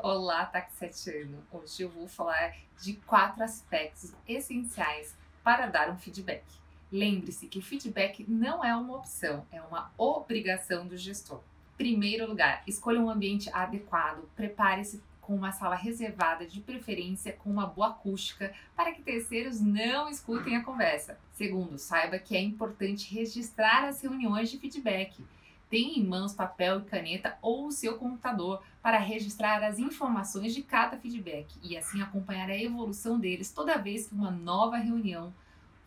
Olá, taxetiano! Hoje eu vou falar de quatro aspectos essenciais para dar um feedback. Lembre-se que feedback não é uma opção, é uma obrigação do gestor. Primeiro lugar, escolha um ambiente adequado, prepare-se com uma sala reservada, de preferência com uma boa acústica, para que terceiros não escutem a conversa. Segundo, saiba que é importante registrar as reuniões de feedback. Tenha em mãos papel e caneta ou o seu computador para registrar as informações de cada feedback e assim acompanhar a evolução deles toda vez que uma nova reunião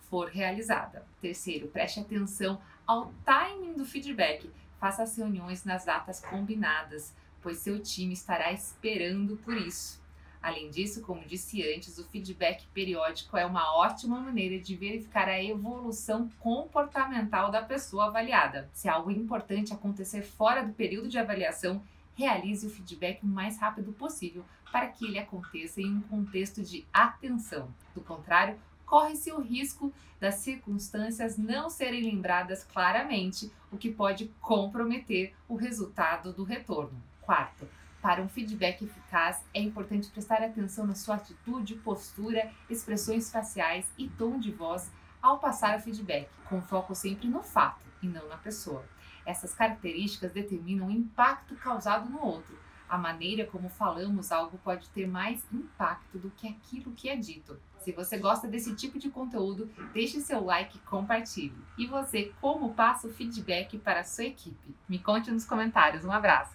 for realizada. Terceiro, preste atenção ao timing do feedback. Faça as reuniões nas datas combinadas, pois seu time estará esperando por isso. Além disso, como disse antes, o feedback periódico é uma ótima maneira de verificar a evolução comportamental da pessoa avaliada. Se algo importante acontecer fora do período de avaliação, realize o feedback o mais rápido possível para que ele aconteça em um contexto de atenção. Do contrário, corre-se o risco das circunstâncias não serem lembradas claramente, o que pode comprometer o resultado do retorno. Quarto, para um feedback eficaz, é importante prestar atenção na sua atitude, postura, expressões faciais e tom de voz ao passar o feedback, com foco sempre no fato e não na pessoa. Essas características determinam o impacto causado no outro. A maneira como falamos algo pode ter mais impacto do que aquilo que é dito. Se você gosta desse tipo de conteúdo, deixe seu like e compartilhe. E você, como passa o feedback para a sua equipe? Me conte nos comentários. Um abraço!